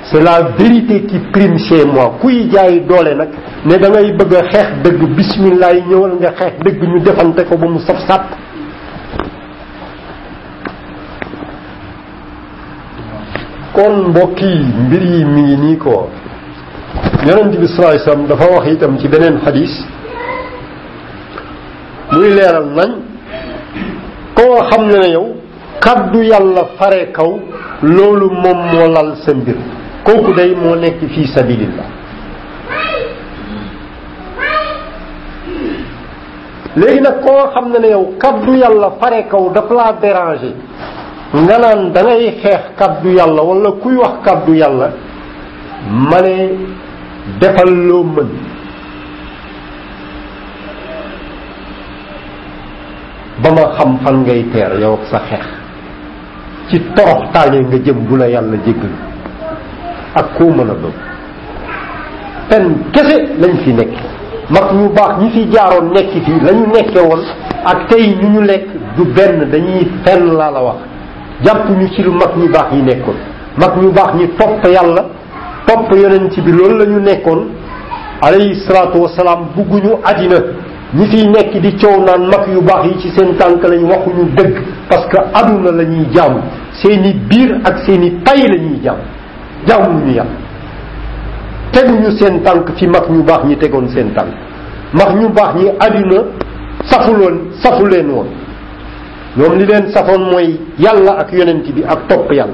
c'est la vérité qui prime chez moi kuy jaay doole nag ne da ngay bëgg a xeex dëgg bismillah yi ñëwal nga xeex dëgg ñu defante ko ba mu saf sàpp kon mbokk yi mbir yi mi ngi nii ko yonent bi sallallahu alayhi wasallam dafa wax itam ci beneen xadis muy leeral nañ koo xam ne ne yow kaddu yàlla fare kaw loolu moom moo lal sa mbir kooku day moo nekk fii sabilillah léegi nag koo xam ne ne yow kaddu yàlla fare kaw daf laa déranger nga naan da ngay xeex kaddu yàlla wala kuy wax kaddu yàlla ma ne defal loo mën ba ma xam fan ngay teer yow ak sa xeex ci torox tàngee nga jëm bu la yàlla jéggal ak koo mën a doon pen kese lañ fi nekk mag ñu baax ñi fi jaaroon nekk fi la ñu nekke woon ak tey ñu ñu lekk du benn dañuy fenn laa la wax jàpp ñu ci lu mag ñu baax ñi nekkoon mag ñu baax ñi topp yàlla topp yonent bi loolu la ñu nekkoon alayhi salaatu wasalaam bugguñu àddina ñi fiy nekk di coow naan mag yu baax yi ci seen tànk lañ waxuñu dëgg parce que aduna la ñuy jaamu seeni biir ak seeni pay la ñuy jaam jaamuñu yàlla teguñu seen tànk fi mag ñu baax ñi tegoon seen tànk mag ñu baax ñi àddina safuloon safu leen woon ñoom li leen safoon mooy yàlla ak yonent bi ak topp yàlla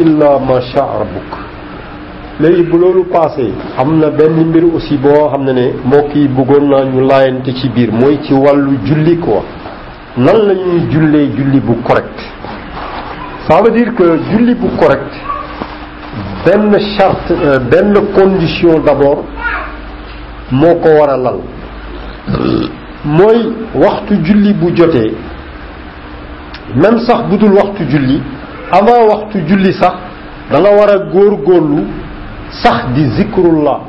illa ma sha rabbuk léegi bu loolu passé am na benn mbir aussi boo xam ne ne mbokk yi bëggoon naa ñu laayante ci biir mooy ci wàllu julli quoi nan la ñuy jullee julli bu correct ça veut dire que julli bu correct benn charte euh, benn condition d'abord moo ko war a lal mooy waxtu julli bu jotee même sax bu dul waxtu julli avant waxtu julli sax da nga war a góorgóorlu sax di zikrullah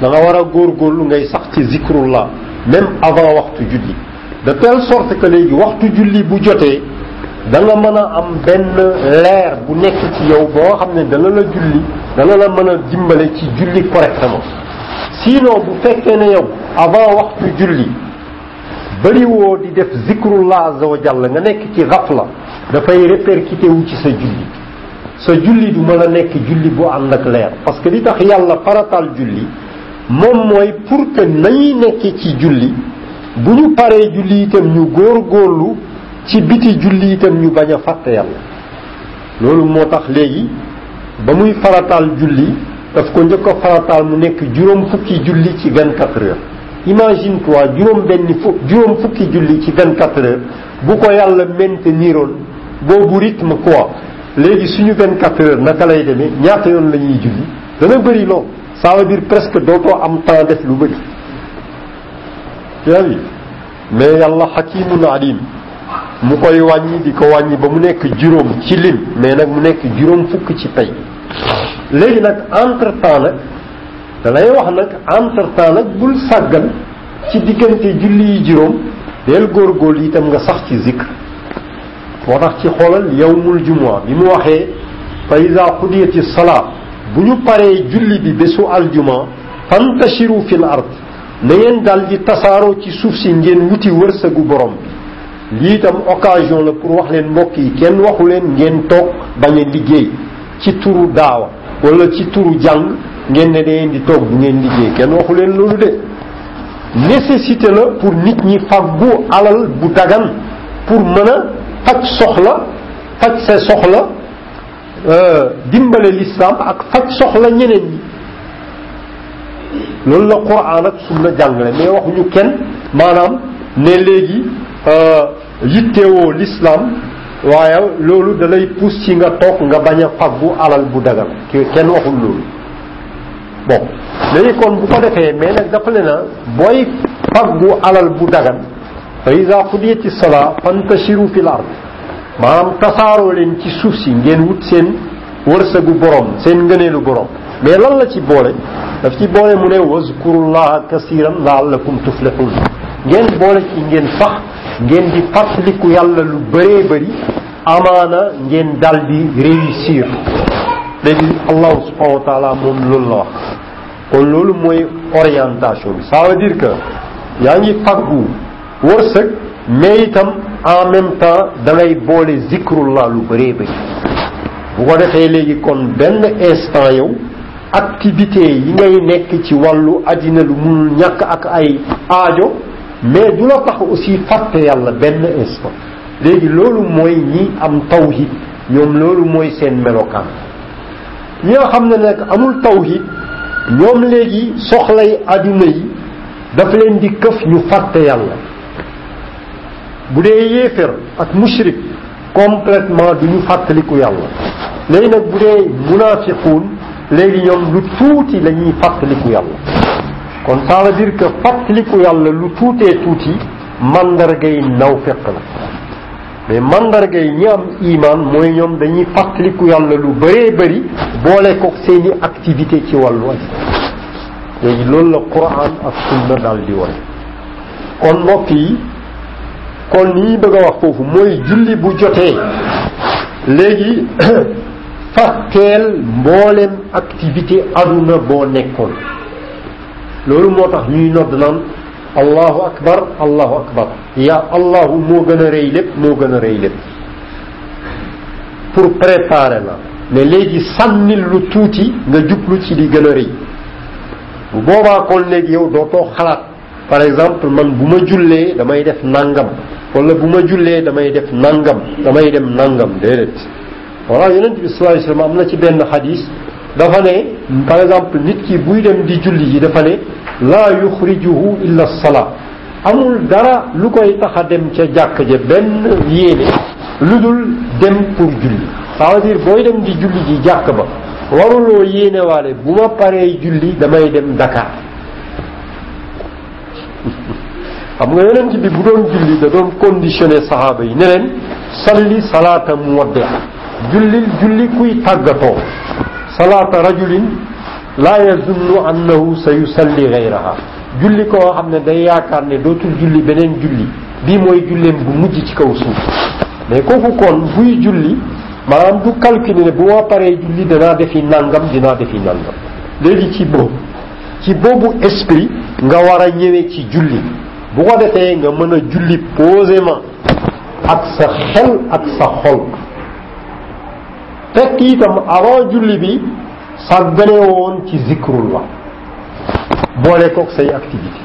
da nga war a góorgóorlu ngay sax ci zikrullah même avant waxtu julli de telle sorte que léegi waxtu julli bu jotee da nga mën a am benn leer bu nekk ci yow boo xam ne dana la julli dana la mën a dimbale ci julli correctement sinon bu fekkee ne yow avant waxtu julli bëri woo di def zikrullah azza wa jalla nga nekk ci xafla dafay répercuté wu ci sa julli sa julli du mën a nekk julli bu ànd ak leer parce que li tax yàlla faratal julli moom mooy pour que nañuy nekkee ci julli bu ñu paree julli itam ñu góor góorlu ci biti julli itam ñu bañ a fàtte yàlla loolu moo tax léegi ba muy farataal julli daf ko njëkk a farataal mu nekk juróom fukki julli ci vingt quatre heures imagine toi juróom benn fu juróom fukki julli ci vingt quatre heures bu ko yàlla mainteniroon boobu rythme quoi léegi suñu vingt quatre heures naka lay demee ñaata yoon la ñuy julli dana bëri lool ça veut dire presque dootoo am temps def lu bëri yaa ngi mais yàlla xakimun alim mu koy wàññi di ko wàññi ba mu nekk juróom ci lim mais nag mu nekk juróom fukk ci pay léegi nag entre temps nag da lay wax nag entre temps nag bul sàggan ci diggante julli yi juróom deel góorgóor yi itam nga sax ci zikr moo tax ci xoolal yawmul jumua bi mu waxee fa ida qudiyati salaa bu ñu paree julli bi bésu aljuma fantashiru fil ard na ngeen dal di tasaaroo ci suuf si ngeen wuti wërsëgu borom bi lii itam occasion la pour wax leen mbokk yi kenn waxu leen ngeen toog bañ a liggéey ci turu daawa wala ci turu jàng ngeen ne dangeen di toog bu ngeen liggéey kenn waxu leen loolu de nécessité la pour nit ñi fàggu alal bu dagan pour mën a faj soxla faj sa soxla euh, dimbale lislaam ak faj soxla ñeneen ñi loolu la Qur'an ak sunna jàngale mais waxuñu kenn maanaam ne léegi euh, yittewoo lislaam waaye loolu da lay pousse ci nga toog nga bañ a faggu alal bu dagal kenn waxul loolu bon léegi kon bu ko defee mais nag dafa ne na booy faggu alal bu dagan fa iza qudiyati salaa fantashiru fil ard maanaam tasaaroo leen ci suuf si ngeen wut seen wërsëgu borom seen ngëneelu borom mais lan la ci boole daf ci boole mu ne wazkurullaha kasiran laallakum tuflihun ngeen boole ci ngeen sax ngeen di fàttaliku yàlla lu bëree bëri amaana ngeen dal di réussir léegi allahu subhanahu wa taala moom loolu la wax kon loolu mooy orientation bi ça veut dire que yaa ngi faggu wërsëg mais itam en même temps da ngay boole zikrullah lu bëree bëri bu ko defee léegi kon benn instant yow activité yi ngay nekk ci wàllu àddina lu munul ñàkk ak ay aajo mais du la tax aussi fàtte yàlla benn instant léegi loolu mooy ñi am tawhid ñoom loolu mooy seen melokaan ñi nga xam ne nag amul tawhid ñoom léegi soxlay àddina yi daf leen di këf ñu fàtte yàlla bu dee yéefér ak mushrik complètement du ñu fàttaliku yàlla léegi nag bu dee munaafiquun léegi ñoom lu tuuti la ñuy fàttaliku yàlla kon ça veut dire que fàttaliku yàlla lu tuutee tuuti mandargay nawfeq la mais mandarga yi ñi am iman mooy ñoom dañuy fàttaliku yàlla lu bëree bëri boole ko seeni activité ci wàllu aj léegi loolu la quran ak sunna daal di wone kon mbokk yi kon li ñuy bëgg a wax foofu mooy julli bu jotee léegi fàtteel mboolem activité aduna boo nekkoon loolu moo tax ñuy nodd naan allahu akbar allahu akbar ya allahu moo gën a rëy lépp moo gën a rëy lépp pour préparer la mais léegi sànnil lu tuuti nga jublu ci di gën a rëy bu boobaa kon léegi yow dootoo xalaat par exemple man bu ma jullee damay def nangam wala bu ma jullee damay def nangam damay dem nangam déedéet waaw yonent bi sallallahu alayhi wasallam am na ci benn xadis dafa ne par exemple nit ki buy dem di julli yi dafa ne laa yuxrijuhu illa salaa amul dara lu koy tax a dem ca jàkk ja benn yéene lu dul dem pour julli ça veut dire booy dem di julli ji jàkk ba waruloo yéene waale bu ma paree julli damay dem Dakar xam nga yonent bi bu doon julli da doon conditionné saxaaba yi ne leen salli salaata muwaddi jullil julli kuy tàggatoo salaata rajulin laa yazunnu annahu sa yusalli gayraha julli koo xam ne day yaakaar ne dootul julli beneen julli bii mooy julleem bu mujj ci kaw suuf mais kooku kon buy julli maanaam du calculer ne bu ma paree julli danaa defi nangam dinaa defi nangam léegi ci boobu ci boobu esprit nga war a ñëwee ci julli bu ko defee nga mën a julli posément ak sa xel ak sa xol fekk itam avant julli bi sa gane woon ci zikrullah boole kook say activité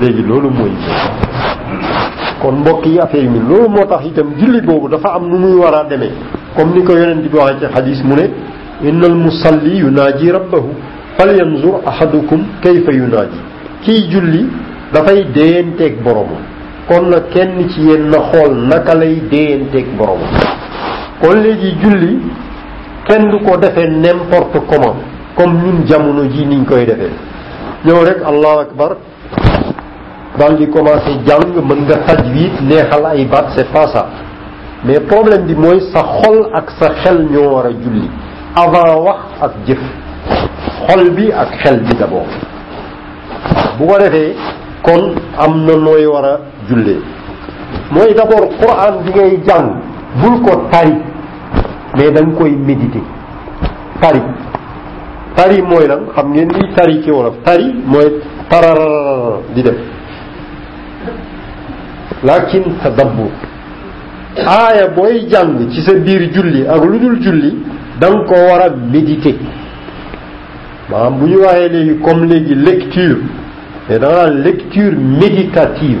léegi loolu mooy kon mbokk yi affaire yi loolu moo tax itam julli boobu dafa am nu muy war a demee comme ni ko yonent bi waxee ci xadis mu ne innal musalli yunaaji rabbahu falyanzur ahadukum kayfa yunaaji kiy julli dafay déyanteeg boromam kon na kenn ci yéen na xool naka lay déyanteeg boromam kon léegi julli kenn du ko defee n'importe comment comme ñun jamono ji niñ koy defee ñëw rek allahu akbar dans le commencé jàng mën nga tajwid neexal ay baat c'est pas ça mais problème bi mooy sa xol ak sa xel ñoo war a julli avant wax ak jëf xol bi ak xel bi d'abord bu ko defee kon am na nooy war a jullee mooy d'abord Quran bi ngay jàng bul ko tari mais da nga koy méditer tari tari mooy lan xam ngeen ni tari ci wolof tari mooy tararara di def lakin tadabbur aaya booy jàng ci sa biir julli ak lu dul julli da nga ko war a méditer maanaam bu ñu waxee léegi comme léegi lecture mais da nga naan lecture méditative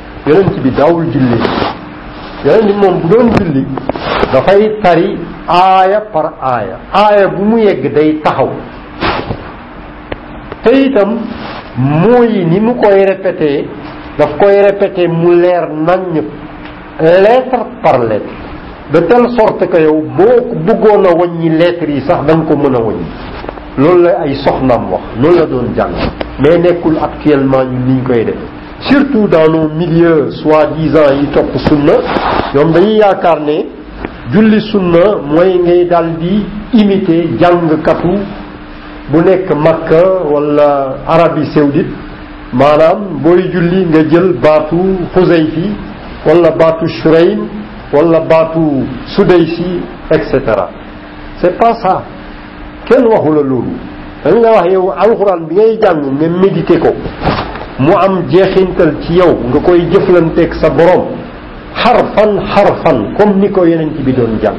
yonent bi daawul julli yonent bi moom bu doon julli dafay tari aaya par aaya aaya bu mu yegg day taxaw te itam mooy ni mu koy répété daf koy répété mu leer naññ lettre par lettre de telle sorte que yow boo ko bëggoon a wàññi lettres yi sax da nga ko mën a wàññi loolu la ay soxnaam wax loolu la doon jàng mais nekkul actuellement ñun niñ koy def surtout dans nos milieux soi-disant yi topp sunna ñoom dañuy yaakaar ne julli sunna mooy ngay dal di imiter jàngkatu bu nekk Makka wala Arabie Saoudite maanaam booy julli nga jël baatu Xuzayfi wala baatu Shurayn wala baatu Sudaysi et cetera c'est pas ça kenn waxu la loolu dañ nga wax yow alxuraan bi ngay jàng nga méditer ko mu am jeexintal ci yow nga koy jëflanteeg sa borom xarfan xarfan comme ni ko yeneen ci bi doon jàng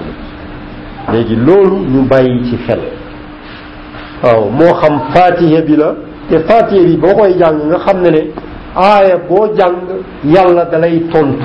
léegi loolu ñu bàyyi ci xel waaw moo xam fatiha bi la te fatiha bi boo koy jàng nga xam ne ne aaya boo jàng yàlla dalay tontu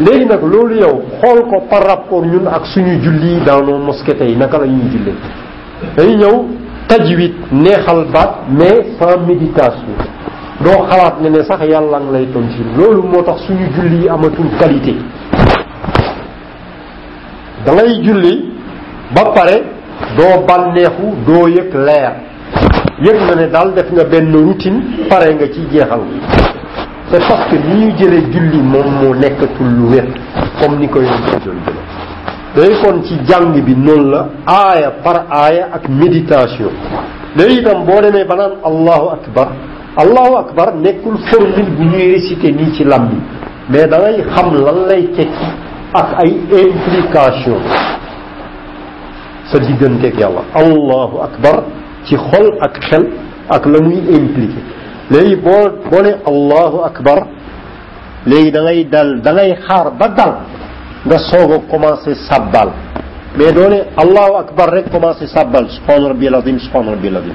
léegi nag loolu yow xool ko par rapport ñun ak suñu julli dans nos mosquées tey naka la ñuy jullee dañuy ñëw tajwid neexal baat mais sans méditation doo xalaat ne ne sax yàlla ngi lay tontu loolu moo tax suñu julli yi amatul qualité da ngay julli ba pare doo bànneexu doo yëg leer yëg na ne daal def nga benn routine pare nga ci jeexal c'est parce que ni ñu jëlee julli moom moo nekkatul lu wér comme ni ko yoon ci doon jële day kon ci jàng bi noonu la aaya par aaya ak méditation léegi itam boo demee ba naan allahu akbar allahu akbar nekkul formule bu ñuy réciter nii ci lam bi mais da ngay xam lan lay tekki ak ay implication sa digganteeg yàlla allahu akbar ci xol ak xel ak la muy impliqué léegi boo boo ne allahu akbar léegi da ngay dal da ngay xaar ba dal nga soog a commencé sabbal mais doo ne allahu akbar rek commencé sabbal subhaana rabbil azim subhaana rabbil azim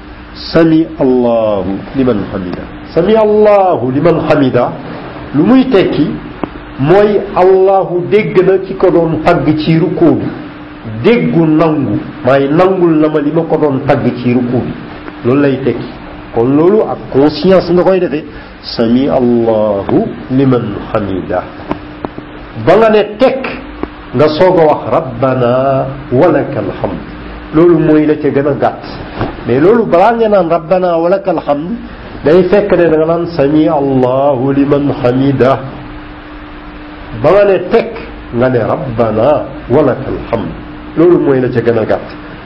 sami allahu liman hamida sami allahu liman hamida lu muy tekki mooy allahu dégg na ci ko doon tagg ci rukkoo bi déggu nangu maay nangul na ma li ma ko doon tagg ci rukkoo bi loolu lay tekki kon loolu ak conscience nga koy defee sami allahu liman hamida ba nga ne tekk nga soog a wax rabbana walaka alhamd loolu mooy la ca gën a gàtt mais loolu balaa nga naan rabbana walaka alhamd day fekk ne da nga naan sami allahu liman hamida ba nga ne tekk nga ne rabbana walaka alhamd loolu mooy la ca gën a gàtt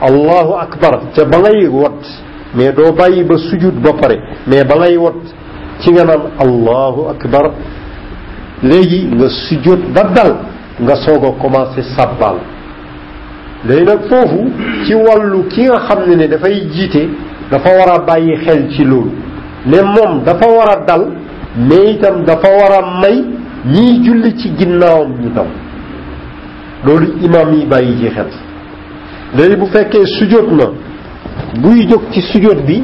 allahu akbar ca ba ngay wot mais doo bàyyi ba sujud ba pare mais ba ngay wot ci nga naan allahu akbar léegi nga sujud ba dal nga soog a commencé sàbbaal léegi nag foofu ci wàllu ki nga xam ne ne dafay jiite dafa war a bàyyi xel ci loolu ne moom dafa war a dal mais itam dafa war a may ñiy julli ci ginnaawam ñu tam loolu imaam yi bàyyi ci xel léegi bu fekkee sujjóot na buy jóg ci sujjóot bi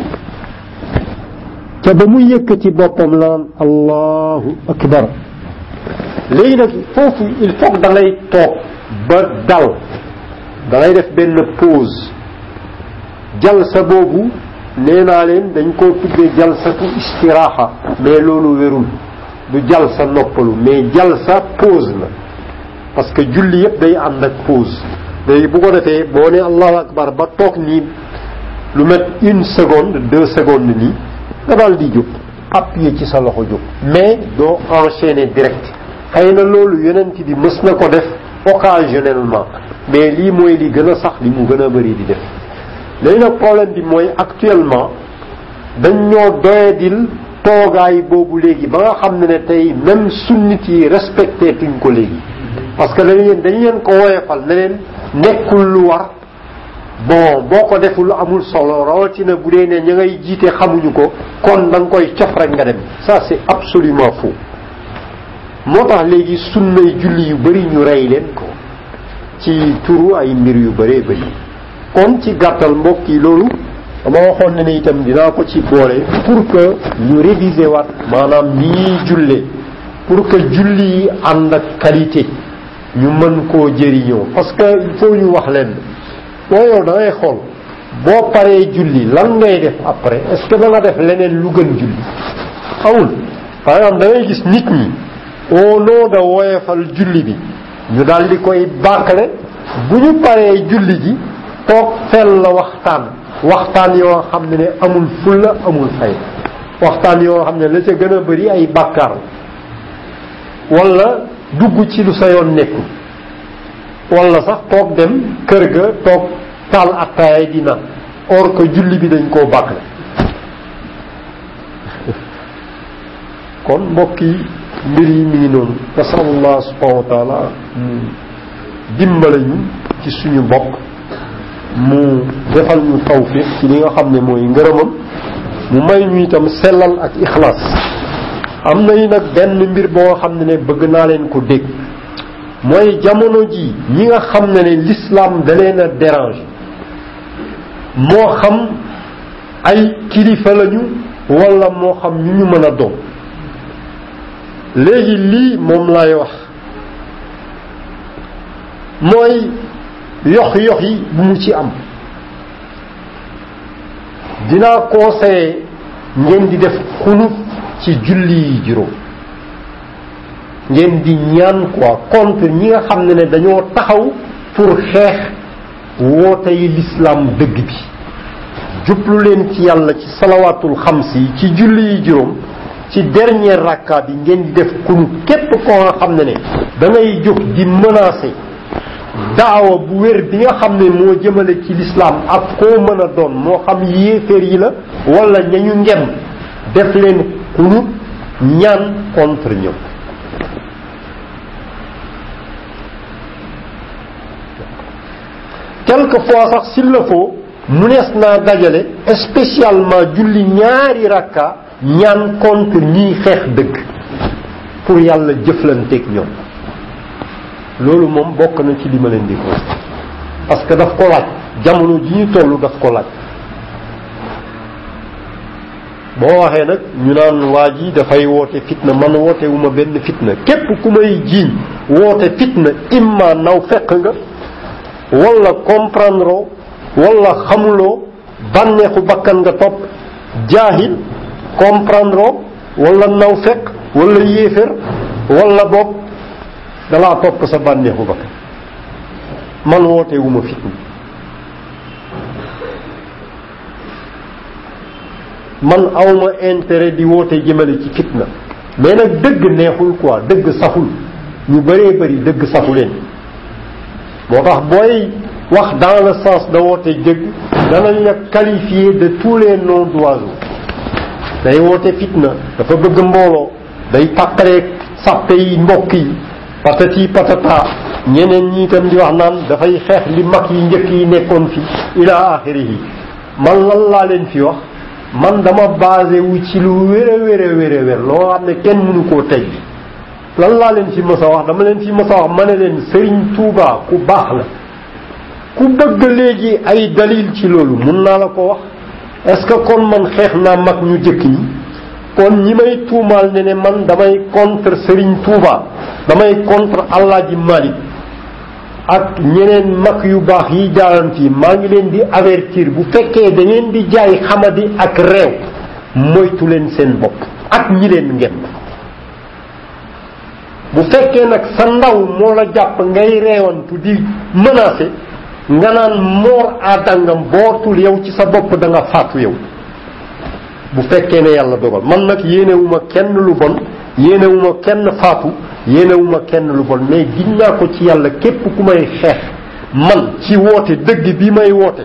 te ba mu yëkkati boppam la naan allahu akbar léegi nag foofu il faut que da ngay toog ba dal da ngay def benn pause jalsa boobu nee naa leen dañ koo tuddee jalsatu istiraaxa mais loolu wérul du jalsa noppalu mais jalsa pause la parce que julli yëpp day ànd ak pause léegi bu ko defee boo nee allahu akbar ba toog nii lu met une seconde deux secondes nii nga daal di jóg appuyer ci sa loxo jóg mais doo enchaîner direct xëy na loolu yonent bi mës na ko def occasionnellement mais lii mooy li gën a sax li mu gën a bëri di def léegi nag problème bi mooy actuellement dañ ñoo doyadil toogaay boobu léegi ba nga xam ne ne tey même sunnit yi respecté tuñ ko léegi parce que dañ leen dañ leen ko woyefal ne leen nekkul lu war bon boo ko deful amul solo rawatina bu dee ne ña ngay jiite xamuñu ko kon da nga koy cof rek nga dem ça c'est absolument faux moo tax léegi sunnay julli yu bari ñu rey leen ko ci turu ay mbir yu bëree bëri kon ci gàttal mbokk yi loolu dama waxoon ne ne itam dinaa ko ci boole pour que ñu réviser waat maanaam ni ñuy jullee pour que julli yi ànd ak qualité ñu mën koo jëriñoo parce que il faut ñu wax leen waaye yow da ngay xool boo paree julli lan ngay def après est-ce que da nga def leneen lu gën julli amul par exemple da ngay gis nit ñi au nom de woyefal julli bi ñu daal di koy bàkkale bu ñu paree julli ji toog fel la waxtaan waxtaan yoo xam ne ne amul fulla amul fay waxtaan yoo xam ne la ca gën a bari ay bàkkaar wala dugg ci lu sa yoon nekkul wala sax toog dem kër ga toog taal attaaya di naan or que julli bi dañ koo bàkkale kon mbokk yi mbir yi mi ngi noonu nasalullah subhanahu wa taala mu dimbale ñu ci suñu bopp mu defal ñu tawfiq ci li nga xam ne mooy ngërëmam mu may ñu itam sellal ak ixlaas am na yi nag benn mbir boo xam ne ne bëgg naa leen ko dégg mooy jamono ji ñi nga xam ne ne l'islam da leen a déranger moo xam ay kilifa lañu wala moo xam ñu ñu mën a doon léegi lii moom lay wax mooy yox yox yi bu mu ci am dinaa conseiller ngeen di def xunut ci julli yi juróom ngeen di ñaan quoi contre ñi nga xam ne ne dañoo taxaw pour xeex woote yi lislaam dëgg bi jublu leen ci yàlla ci salawaatul xams yi ci julli yi juróom ci dernier rakka bi ngeen di def kunu képp ko nga xam ne ne da ngay jóg di menacer daawa bu wér bi nga xam ne moo jëmale ci lislaam ak koo mën a doon moo xam yéeféer yi la wala ñañu ngem def leen kunut ñaan contre ñëpp quelque fois sax s'il le faut mu nees naa dajale spécialement julli ñaari rakka ñaan contre ñiy xeex dëgg pour yàlla jëflanteeg ñoom loolu moom bokk na ci li ma leen di ko parce que daf ko laaj jamono ji ñu toll daf ko laaj boo waxee nag ñu naan waa ji dafay woote fitna man woote wu ma benn fitna képp ku may jiiñ woote fitna imma naw fekk nga wala comprendre wala xamuloo bànneexu bakkan nga topp jaahil comprendre wala naw fekk wala yéefér wala boog dalaa topp sa bànneexu bakkan man woote wu ma fitna man awma intérêt di woote jëmale ci fitna mais nag dëgg neexul quoi dëgg saful ñu bëree bëri dëgg safu leen moo tax booy wax dans le sens de woote dëgg danañ la qualifier de tous les noms d'oiseaux day woote fitna dafa bëgg mbooloo day tàqaleeg sàppe yi mbokk yi patati patata ñeneen ñi itam di wax naan dafay xeex li mag yi njëkk yi nekkoon fi ila axirihi man lan laa leen fi wax man dama basé wu ci lu wér a wér a wér a wér loo xam ne kenn mënu koo tey lan laa leen fi mës a wax dama leen fi mës a wax ma ne leen Serigne Touba ku baax la ku bëgg léegi ay dalil ci loolu mun naa la ko wax est-ce que kon man xeex naa mag ñu jëkk ñi kon ñi may tuumaal ne ne man damay contre Serigne Touba damay contre Alaaji Malik ak ñeneen mag yu baax yi jaaran fii maa ngi leen di avertir bu fekkee da ngeen di jaay xamadi ak réew moytu leen seen bopp ak ñi leen ngeen bu fekkee nag sa ndaw moo la jàpp ngay reewantu di menacé nga naan moor a dàngam bootul yow ci sa bopp da nga faatu yow bu fekkee ne yàlla dogal man nag yéenewuma kenn lu bon yéenewuma kenn faatu yéenewuma kenn lu bon mais giñ naa ko ci yàlla képp ku may xeex man ci woote dëgg bi may woote